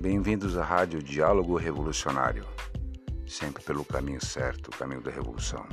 Bem-vindos à Rádio Diálogo Revolucionário, sempre pelo caminho certo, o caminho da revolução.